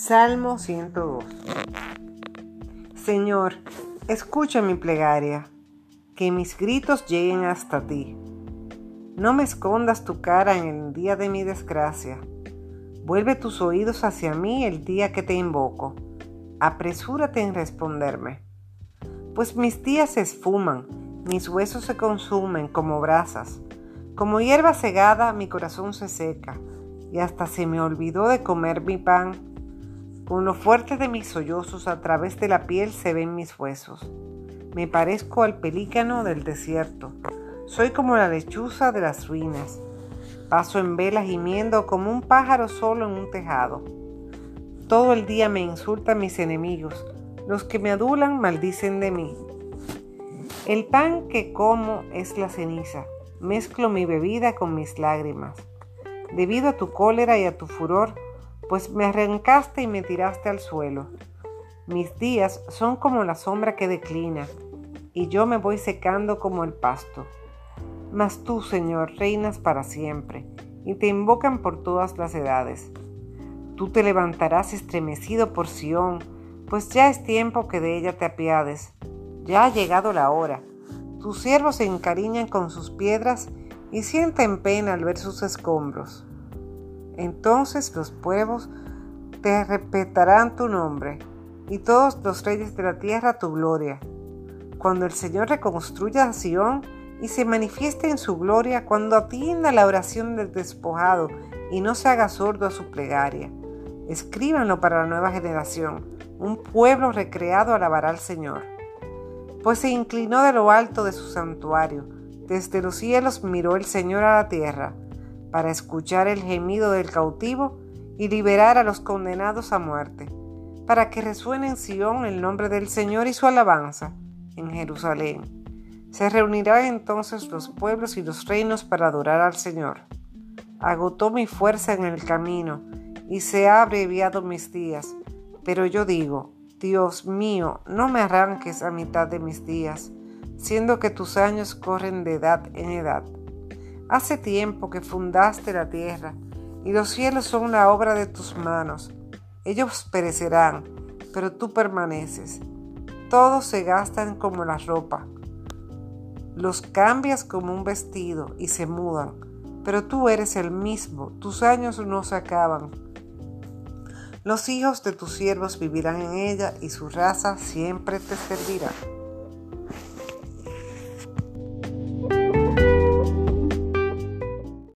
Salmo 102 Señor, escucha mi plegaria, que mis gritos lleguen hasta ti. No me escondas tu cara en el día de mi desgracia. Vuelve tus oídos hacia mí el día que te invoco. Apresúrate en responderme. Pues mis días se esfuman, mis huesos se consumen como brasas. Como hierba cegada mi corazón se seca, y hasta se me olvidó de comer mi pan con lo fuerte de mis sollozos a través de la piel se ven mis huesos. Me parezco al pelícano del desierto. Soy como la lechuza de las ruinas. Paso en vela gimiendo como un pájaro solo en un tejado. Todo el día me insultan mis enemigos. Los que me adulan maldicen de mí. El pan que como es la ceniza. Mezclo mi bebida con mis lágrimas. Debido a tu cólera y a tu furor, pues me arrancaste y me tiraste al suelo. Mis días son como la sombra que declina, y yo me voy secando como el pasto. Mas tú, Señor, reinas para siempre, y te invocan por todas las edades. Tú te levantarás estremecido por Sión, pues ya es tiempo que de ella te apiades. Ya ha llegado la hora. Tus siervos se encariñan con sus piedras y sienten pena al ver sus escombros. Entonces los pueblos te respetarán tu nombre y todos los reyes de la tierra tu gloria. Cuando el Señor reconstruya a Sión y se manifieste en su gloria, cuando atienda la oración del despojado y no se haga sordo a su plegaria. Escríbanlo para la nueva generación. Un pueblo recreado alabará al Señor. Pues se inclinó de lo alto de su santuario. Desde los cielos miró el Señor a la tierra para escuchar el gemido del cautivo y liberar a los condenados a muerte, para que resuene en Sion el nombre del Señor y su alabanza en Jerusalén. Se reunirán entonces los pueblos y los reinos para adorar al Señor. Agotó mi fuerza en el camino y se ha abreviado mis días, pero yo digo, Dios mío, no me arranques a mitad de mis días, siendo que tus años corren de edad en edad. Hace tiempo que fundaste la tierra, y los cielos son la obra de tus manos. Ellos perecerán, pero tú permaneces. Todos se gastan como la ropa. Los cambias como un vestido y se mudan, pero tú eres el mismo, tus años no se acaban. Los hijos de tus siervos vivirán en ella y su raza siempre te servirá.